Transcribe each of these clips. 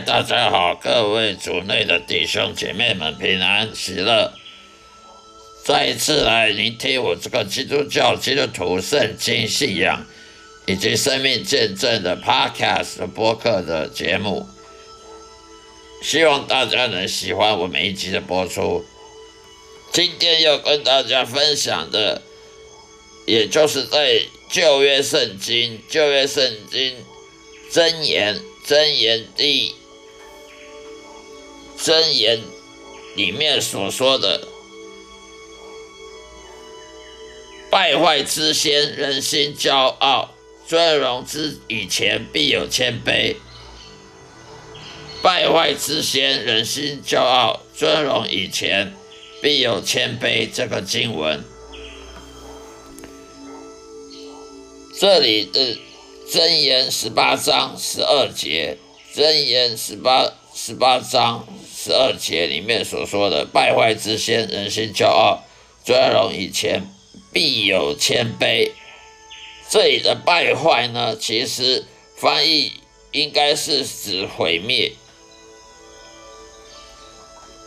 大家好，各位主内的弟兄姐妹们平安喜乐。再一次来聆听我这个基督教基督徒圣经信仰以及生命见证的 Podcast 播客的节目，希望大家能喜欢我每一集的播出。今天要跟大家分享的，也就是在旧约圣经、旧约圣经箴言。真言第真言里面所说的，败坏之先，人心骄傲；尊荣之以前，必有谦卑。败坏之先，人心骄傲；尊荣以前，必有谦卑。这个经文，这里的。真言十八章十二节，真言十八十八章十二节里面所说的败坏之先，人心骄傲；尊荣以前，必有谦卑。这里的败坏呢，其实翻译应该是指毁灭，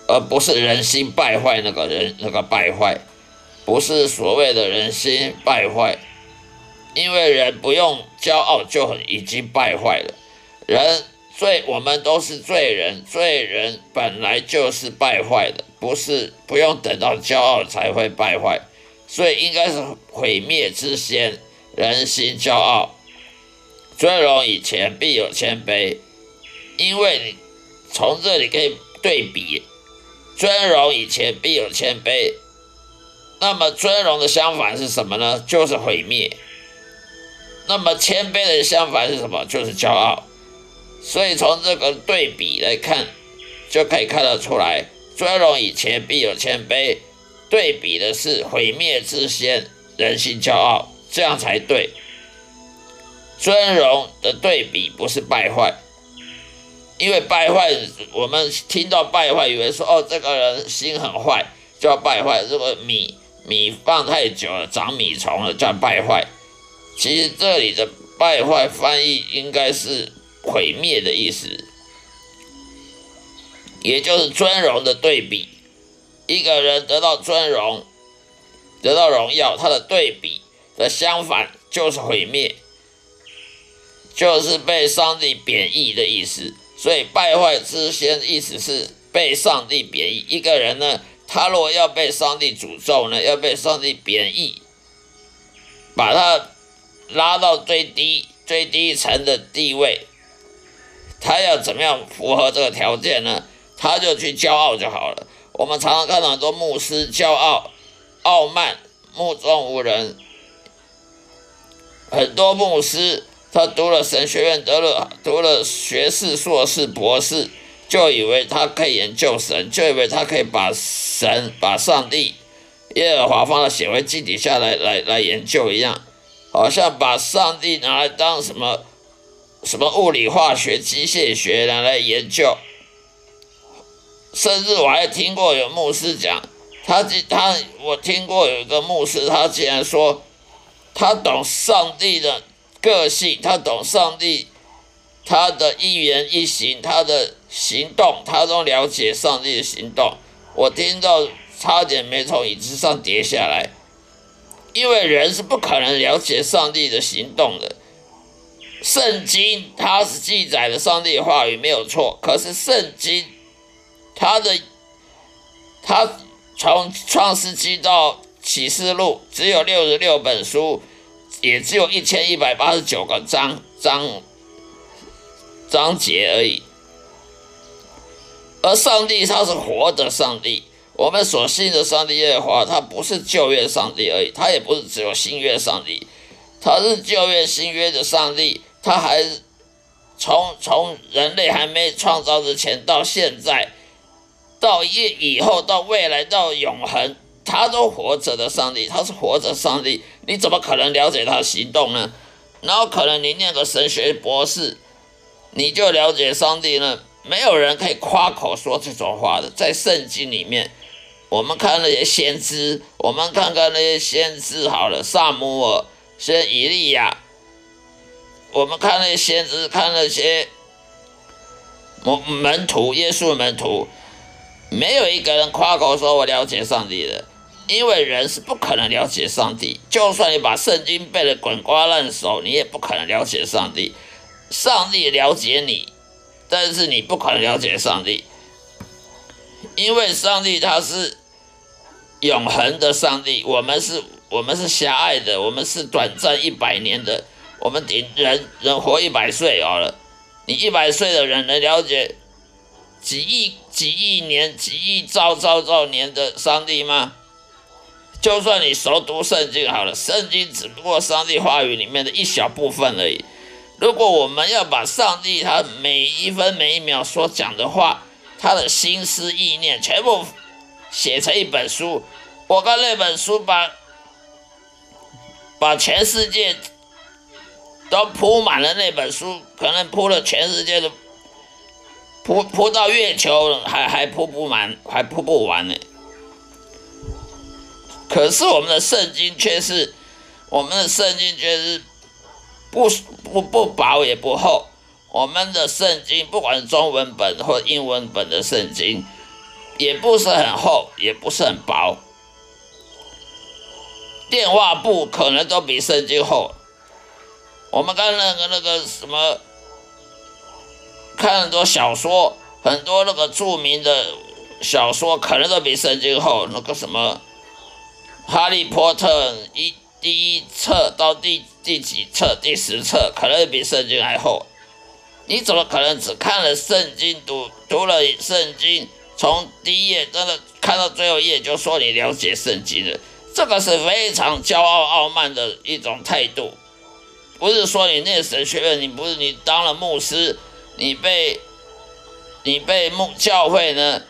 而不是人心败坏那个人那个败坏，不是所谓的人心败坏。因为人不用骄傲就很已经败坏了，人罪我们都是罪人，罪人本来就是败坏的，不是不用等到骄傲才会败坏，所以应该是毁灭之先，人心骄傲，尊荣以前必有谦卑，因为你从这里可以对比，尊荣以前必有谦卑，那么尊荣的相反是什么呢？就是毁灭。那么谦卑的相反是什么？就是骄傲。所以从这个对比来看，就可以看得出来，尊荣以前必有谦卑，对比的是毁灭之先，人性骄傲，这样才对。尊荣的对比不是败坏，因为败坏，我们听到败坏，以为说哦，这个人心很坏，叫败坏。如果米米放太久了，长米虫了，叫败坏。其实这里的败坏翻译应该是毁灭的意思，也就是尊荣的对比。一个人得到尊荣、得到荣耀，他的对比的相反就是毁灭，就是被上帝贬义的意思。所以败坏之先意思是被上帝贬义。一个人呢，他如果要被上帝诅咒呢，要被上帝贬义，把他。拉到最低最低层的地位，他要怎么样符合这个条件呢？他就去骄傲就好了。我们常常看到很多牧师骄傲、傲慢、目中无人。很多牧师他读了神学院，得了读了学士、硕士、博士，就以为他可以研究神，就以为他可以把神、把上帝、耶和华放在显微镜底下来来来研究一样。好像把上帝拿来当什么什么物理、化学、机械学拿来研究，甚至我还听过有牧师讲，他他我听过有一个牧师，他竟然说他懂上帝的个性，他懂上帝他的一言一行，他的行动，他都了解上帝的行动。我听到差点没从椅子上跌下来。因为人是不可能了解上帝的行动的，圣经它是记载的上帝的话语没有错，可是圣经它的它从创世纪到启示录只有六十六本书，也只有一千一百八十九个章章章节而已，而上帝他是活的上帝。我们所信的上帝耶和华，他不是旧约上帝而已，他也不是只有新约上帝，他是旧约、新约的上帝，他还从从人类还没创造之前到现在，到以以后到未来到永恒，他都活着的上帝，他是活着上帝，你怎么可能了解他的行动呢？然后可能你念个神学博士，你就了解上帝呢？没有人可以夸口说这种话的，在圣经里面。我们看那些先知，我们看看那些先知好了，萨姆尔、先以利亚，我们看那些先知，看那些门门徒，耶稣门徒，没有一个人夸口说我了解上帝的，因为人是不可能了解上帝。就算你把圣经背得滚瓜烂熟，你也不可能了解上帝。上帝了解你，但是你不可能了解上帝，因为上帝他是永恒的上帝，我们是。我们是狭隘的，我们是短暂一百年的，我们顶人人活一百岁好了。你一百岁的人能了解几亿几亿年几亿兆兆兆年的上帝吗？就算你熟读圣经好了，圣经只不过上帝话语里面的一小部分而已。如果我们要把上帝他每一分每一秒所讲的话，他的心思意念全部写成一本书，我看那本书把。把全世界都铺满了那本书，可能铺了全世界的，铺铺到月球还还铺不满，还铺不完呢。可是我们的圣经却是，我们的圣经却是不不不薄也不厚。我们的圣经不管是中文本或英文本的圣经，也不是很厚，也不是很薄。电话簿可能都比圣经厚。我们看那个那个什么，看很多小说，很多那个著名的小说可能都比圣经厚。那个什么《哈利波特》一第一册到第第几册、第十册，可能比圣经还厚。你怎么可能只看了圣经，读读了圣经，从第一页真的看到最后一页，就说你了解圣经了？这个是非常骄傲傲慢的一种态度，不是说你念神学院，你不是你当了牧师，你被你被牧教会呢，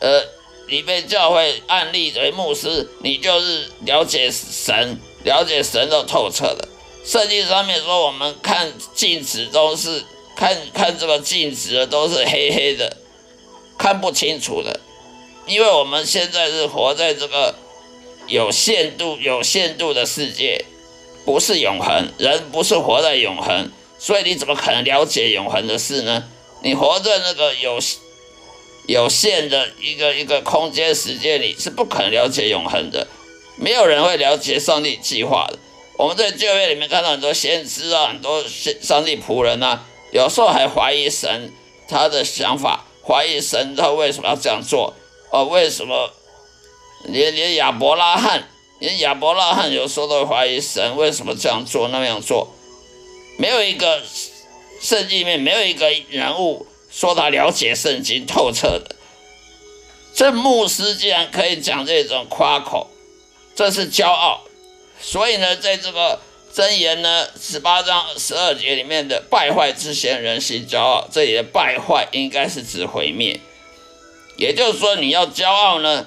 呃，你被教会案例为牧师，你就是了解神，了解神都透彻的。圣经上面说，我们看镜子都是看看这个镜子的都是黑黑的，看不清楚的，因为我们现在是活在这个。有限度、有限度的世界不是永恒，人不是活在永恒，所以你怎么可能了解永恒的事呢？你活在那个有有限的一个一个空间时间里，是不可能了解永恒的。没有人会了解上帝计划的。我们在旧约里面看到很多先知啊，很多上帝仆人啊，有时候还怀疑神他的想法，怀疑神他为什么要这样做？哦，为什么？连连亚伯拉罕，连亚伯拉罕有时候都怀疑神为什么这样做那样做，没有一个圣经里面没有一个人物说他了解圣经透彻的。这牧师竟然可以讲这种夸口，这是骄傲。所以呢，在这个箴言呢十八章十二节里面的败坏之贤人心骄傲，这里的败坏应该是指毁灭，也就是说你要骄傲呢。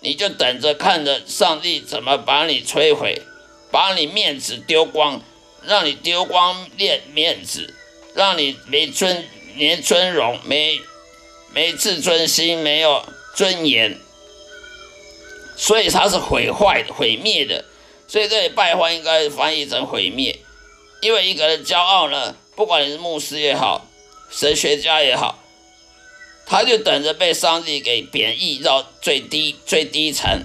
你就等着看着上帝怎么把你摧毁，把你面子丢光，让你丢光面面子，让你没尊连尊荣没没自尊心，没有尊严，所以它是毁坏的、毁灭的。所以这里败坏应该翻译成毁灭，因为一个人骄傲呢，不管你是牧师也好，神学家也好。他就等着被上帝给贬义到最低最低层，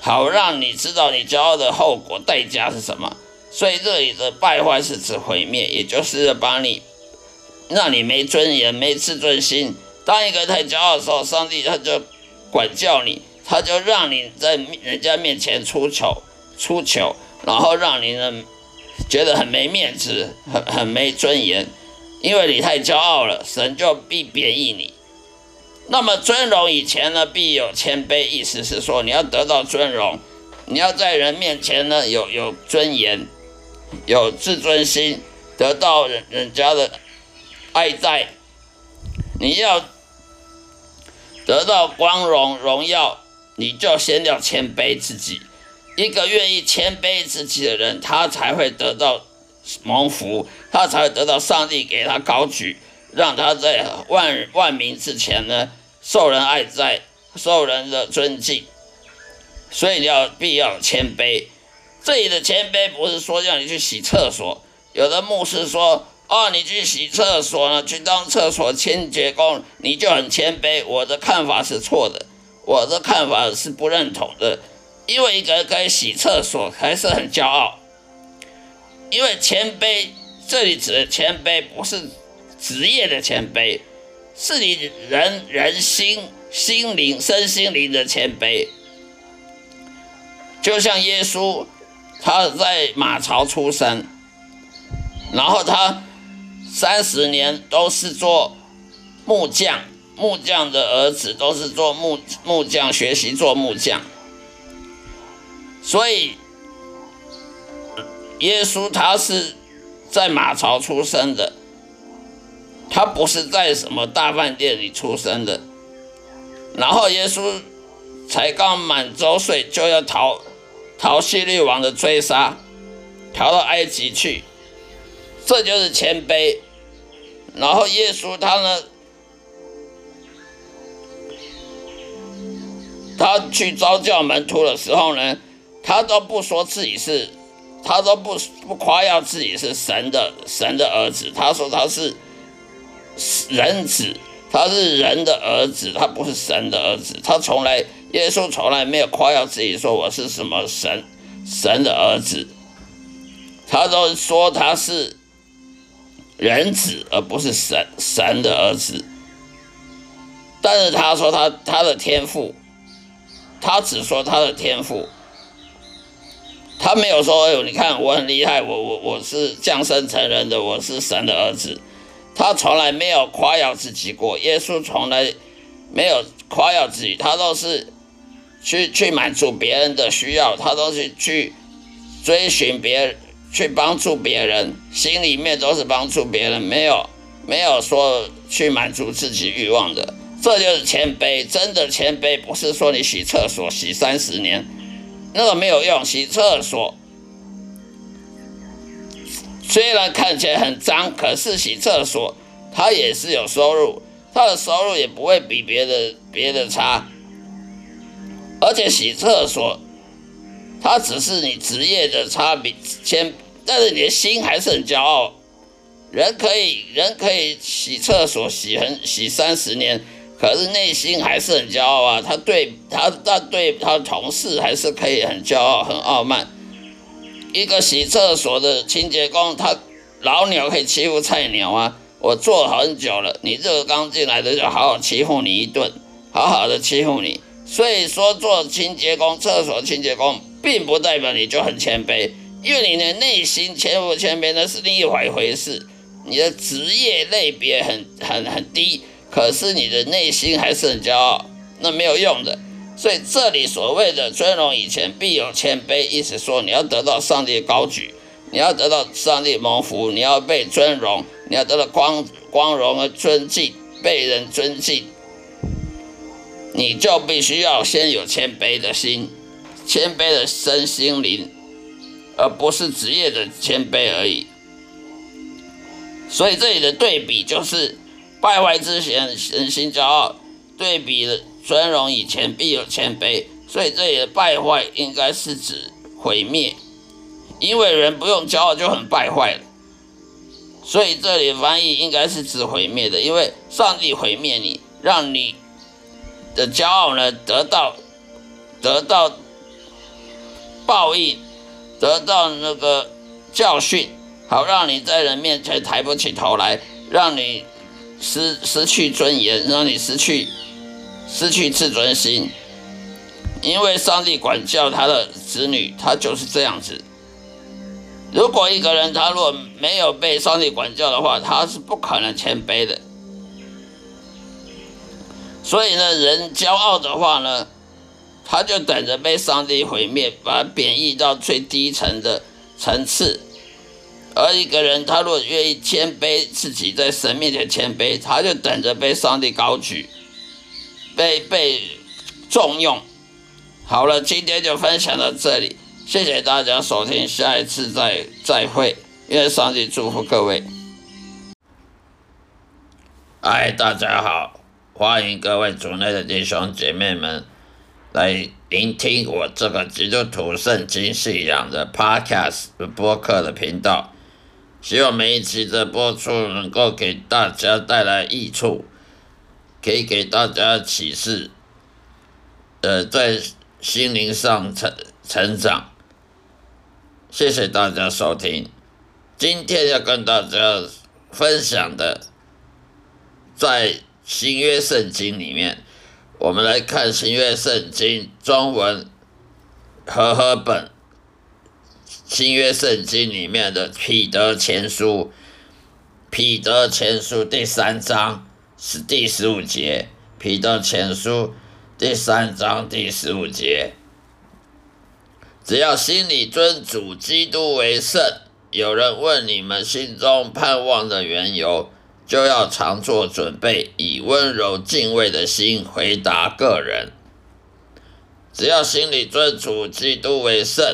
好让你知道你骄傲的后果代价是什么。所以这里的败坏是指毁灭，也就是把你让你没尊严、没自尊心。当一个太骄傲的时候，上帝他就管教你，他就让你在人家面前出糗、出糗，然后让你呢觉得很没面子、很很没尊严，因为你太骄傲了，神就必贬义你。那么尊荣以前呢，必有谦卑，意思是说你要得到尊荣，你要在人面前呢有有尊严，有自尊心，得到人人家的爱戴，你要得到光荣荣耀，你就先要谦卑自己。一个愿意谦卑自己的人，他才会得到蒙福，他才会得到上帝给他高举。让他在万万民之前呢，受人爱戴，受人的尊敬，所以你要必要谦卑。这里的谦卑不是说让你去洗厕所。有的牧师说：“哦，你去洗厕所呢，去当厕所清洁工，你就很谦卑。我的看法是错的，我的看法是不认同的。因为一个人可以洗厕所，还是很骄傲。因为谦卑，这里指谦卑不是职业的谦卑，是你人人心、心灵、身心灵的谦卑。就像耶稣，他在马槽出生，然后他三十年都是做木匠，木匠的儿子都是做木木匠，学习做木匠。所以，耶稣他是在马槽出生的，他不是在什么大饭店里出生的。然后耶稣才刚满周岁，就要逃逃希律王的追杀，逃到埃及去，这就是谦卑。然后耶稣他呢，他去招教门徒的时候呢。他都不说自己是，他都不不夸耀自己是神的神的儿子。他说他是人子，他是人的儿子，他不是神的儿子。他从来耶稣从来没有夸耀自己说我是什么神神的儿子，他都说他是人子，而不是神神的儿子。但是他说他他的天赋，他只说他的天赋。他没有说：“哎呦，你看我很厉害，我我我是降生成人的，我是神的儿子。”他从来没有夸耀自己过。耶稣从来没有夸耀自己，他都是去去满足别人的需要，他都是去追寻别人，去帮助别人，心里面都是帮助别人，没有没有说去满足自己欲望的。这就是谦卑，真的谦卑，不是说你洗厕所洗三十年。那个没有用，洗厕所虽然看起来很脏，可是洗厕所他也是有收入，他的收入也不会比别的别的差。而且洗厕所，他只是你职业的差别，先，但是你的心还是很骄傲。人可以人可以洗厕所洗很洗三十年。可是内心还是很骄傲啊！他对他，他对他的同事还是可以很骄傲、很傲慢。一个洗厕所的清洁工，他老鸟可以欺负菜鸟啊！我做很久了，你这个刚进来的就好好欺负你一顿，好好的欺负你。所以说，做清洁工、厕所清洁工，并不代表你就很谦卑，因为你的内心谦不谦卑那是另一回事。你的职业类别很很很低。可是你的内心还是很骄傲，那没有用的。所以这里所谓的尊荣以前必有谦卑，意思说你要得到上帝高举，你要得到上帝蒙福，你要被尊荣，你要得到光光荣和尊敬，被人尊敬，你就必须要先有谦卑的心，谦卑的身心灵，而不是职业的谦卑而已。所以这里的对比就是。败坏之前，人心骄傲；对比的尊荣以前，必有谦卑。所以这里的败坏应该是指毁灭，因为人不用骄傲就很败坏了。所以这里翻译应该是指毁灭的，因为上帝毁灭你，让你的骄傲呢得到得到报应，得到那个教训，好让你在人面前抬不起头来，让你。失失去尊严，让你失去失去自尊心，因为上帝管教他的子女，他就是这样子。如果一个人他若没有被上帝管教的话，他是不可能谦卑的。所以呢，人骄傲的话呢，他就等着被上帝毁灭，把贬义到最低层的层次。而一个人，他若愿意谦卑自己，在神面前谦卑，他就等着被上帝高举，被被重用。好了，今天就分享到这里，谢谢大家收听，下一次再再会，愿上帝祝福各位。嗨，大家好，欢迎各位主内的弟兄姐妹们来聆听我这个基督徒圣经信仰的 Podcast 播客的频道。希望每一期的播出能够给大家带来益处，可以给大家启示，呃，在心灵上成成长。谢谢大家收听，今天要跟大家分享的，在新约圣经里面，我们来看新约圣经中文和合本。新约圣经里面的彼得前书，彼得前书第三章。是第十五节，彼得前书第三章第十五节。只要心里尊主基督为圣，有人问你们心中盼望的缘由，就要常做准备，以温柔敬畏的心回答个人。只要心里尊主基督为圣，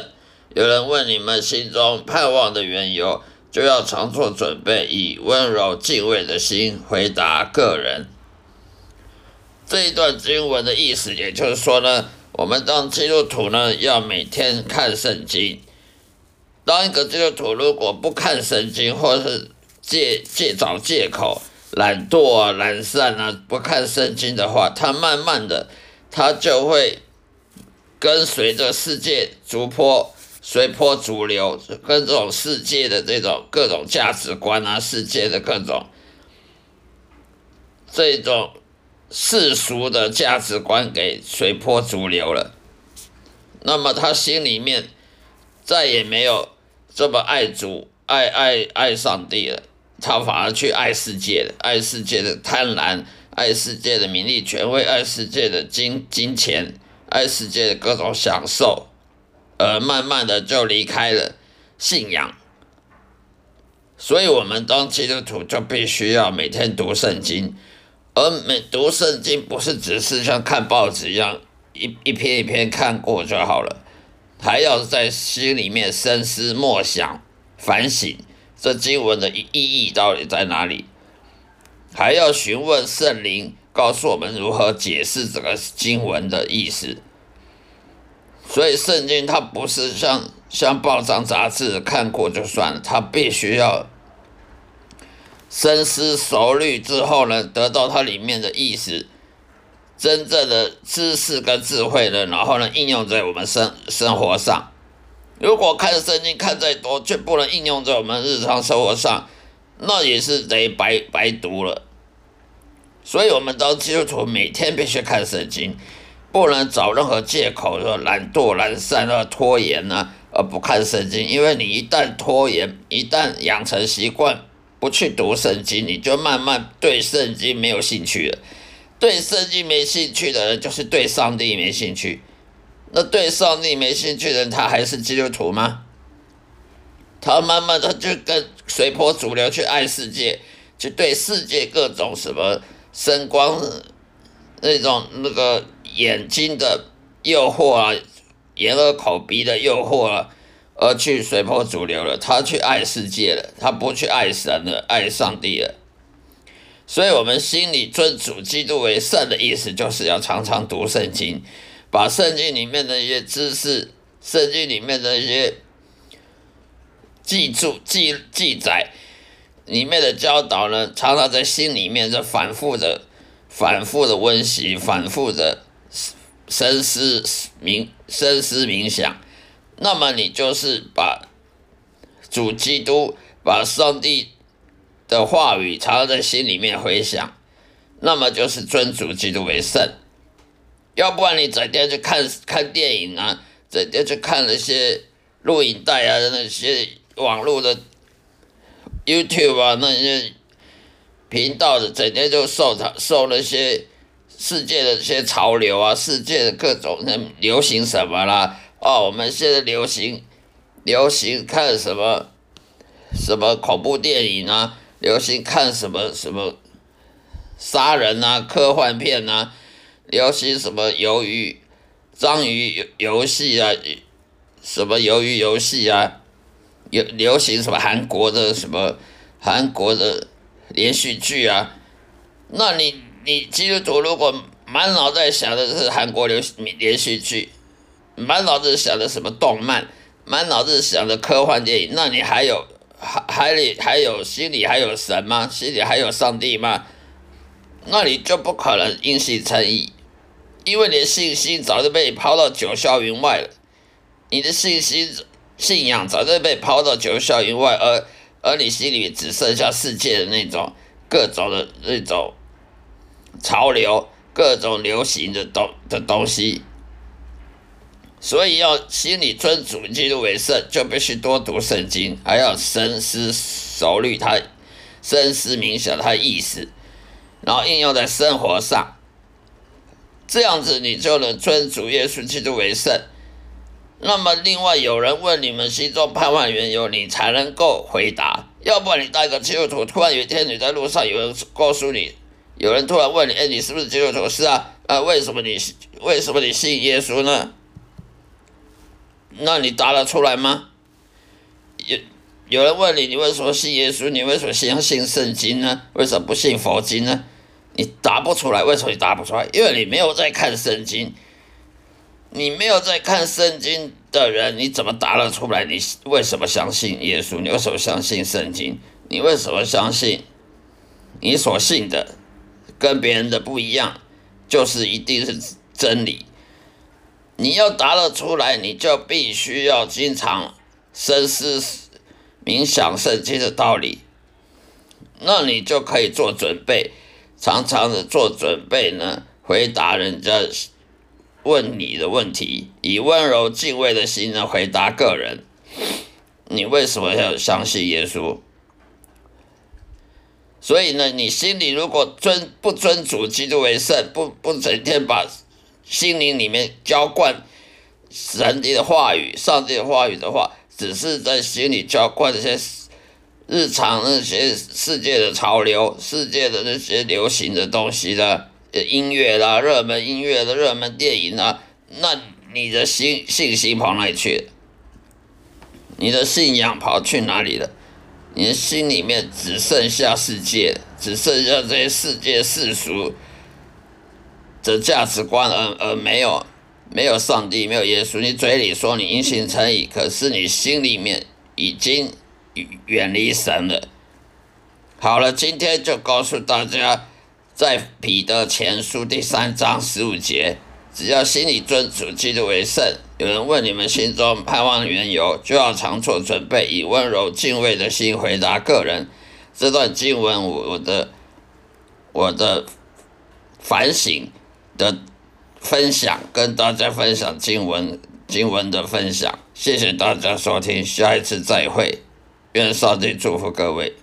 有人问你们心中盼望的缘由，就要常做准备，以温柔敬畏的心回答个人。这一段经文的意思，也就是说呢。我们当基督徒呢，要每天看圣经。当一个基督徒如果不看圣经，或是借借找借口、懒惰啊、懒散啊，不看圣经的话，他慢慢的，他就会跟随着世界逐坡随波逐流，跟这种世界的这种各种价值观啊，世界的各种这种。世俗的价值观给随波逐流了，那么他心里面再也没有这么爱主、爱爱爱上帝了，他反而去爱世界了，爱世界的贪婪，爱世界的名利权威，爱世界的金金钱，爱世界的各种享受，而慢慢的就离开了信仰。所以，我们当基督徒就必须要每天读圣经。而每读圣经不是只是像看报纸一样一一篇一篇看过就好了，还要在心里面深思默想、反省这经文的意义到底在哪里，还要询问圣灵告诉我们如何解释这个经文的意思。所以圣经它不是像像报章杂志看过就算了，它必须要。深思熟虑之后呢，得到它里面的意思，真正的知识跟智慧呢，然后呢应用在我们生生活上。如果看圣经看再多，却不能应用在我们日常生活上，那也是得白白读了。所以，我们当基督徒每天必须看圣经，不能找任何借口说懒惰、懒散啊、拖延啊，而不看圣经。因为你一旦拖延，一旦养成习惯。不去读圣经，你就慢慢对圣经没有兴趣了。对圣经没兴趣的人，就是对上帝没兴趣。那对上帝没兴趣的人，他还是基督徒吗？他慢慢的就跟随波逐流去爱世界，去对世界各种什么声光那种那个眼睛的诱惑啊，眼耳口鼻的诱惑啊。而去随波逐流了，他去爱世界了，他不去爱神了，爱上帝了。所以，我们心里尊主基督为圣的意思，就是要常常读圣经，把圣经里面的一些知识、圣经里面的一些记住、记记载里面的教导呢，常常在心里面在反复的、反复的温习、反复的深思冥、深思冥想。那么你就是把主基督、把上帝的话语藏在心里面回想，那么就是尊主基督为圣。要不然你整天去看看电影啊，整天去看那些录影带啊，那些网络的 YouTube 啊那些频道的，整天就受他受那些世界的这些潮流啊，世界的各种那流行什么啦。哦，我们现在流行流行看什么什么恐怖电影啊？流行看什么什么杀人啊、科幻片啊？流行什么鱿鱼章鱼游戏啊？什么鱿鱼游戏啊？流流行什么韩国的什么韩国的连续剧啊？那你你基督徒如果满脑袋想的是韩国流连续剧？满脑子想的什么动漫，满脑子想的科幻电影，那你还有海海里还有心里还有神吗？心里还有上帝吗？那你就不可能因信称义，因为你的信心早就被抛到九霄云外了。你的信心、信仰早就被抛到九霄云外，而而你心里只剩下世界的那种各种的那种潮流、各种流行的东的东西。所以要心里尊主基督为圣，就必须多读圣经，还要深思熟虑它，深思冥想它意思，然后应用在生活上。这样子你就能尊主耶稣基督为圣。那么，另外有人问你们心中盼望缘由，你才能够回答。要不然你带个基督徒，突然有一天你在路上，有人告诉你，有人突然问你，哎，你是不是基督徒？是啊，啊，为什么你为什么你信耶稣呢？那你答得出来吗？有有人问你，你为什么信耶稣？你为什么相信圣经呢？为什么不信佛经呢？你答不出来，为什么你答不出来？因为你没有在看圣经。你没有在看圣经的人，你怎么答得出来？你为什么相信耶稣？你为什么相信圣经？你为什么相信你所信的跟别人的不一样，就是一定是真理？你要答得出来，你就必须要经常深思冥想圣经的道理，那你就可以做准备，常常的做准备呢，回答人家问你的问题，以温柔敬畏的心呢回答个人。你为什么要相信耶稣？所以呢，你心里如果尊不尊主基督为圣，不不整天把。心灵里面浇灌神的话语、上帝的话语的话，只是在心里浇灌这些日常那些世界的潮流、世界的那些流行的东西的音乐啦、热门音乐的热门电影啊，那你的心信心跑哪里去了？你的信仰跑去哪里了？你心里面只剩下世界，只剩下这些世界世俗。的价值观，而而没有没有上帝，没有耶稣。你嘴里说你因信称义，可是你心里面已经远离神了。好了，今天就告诉大家，在彼得前书第三章十五节，只要心里尊主基督为圣。有人问你们心中盼望缘由，就要常做准备，以温柔敬畏的心回答个人。这段经文，我我的我的反省。的分享，跟大家分享经文经文的分享，谢谢大家收听，下一次再会，愿上帝祝福各位。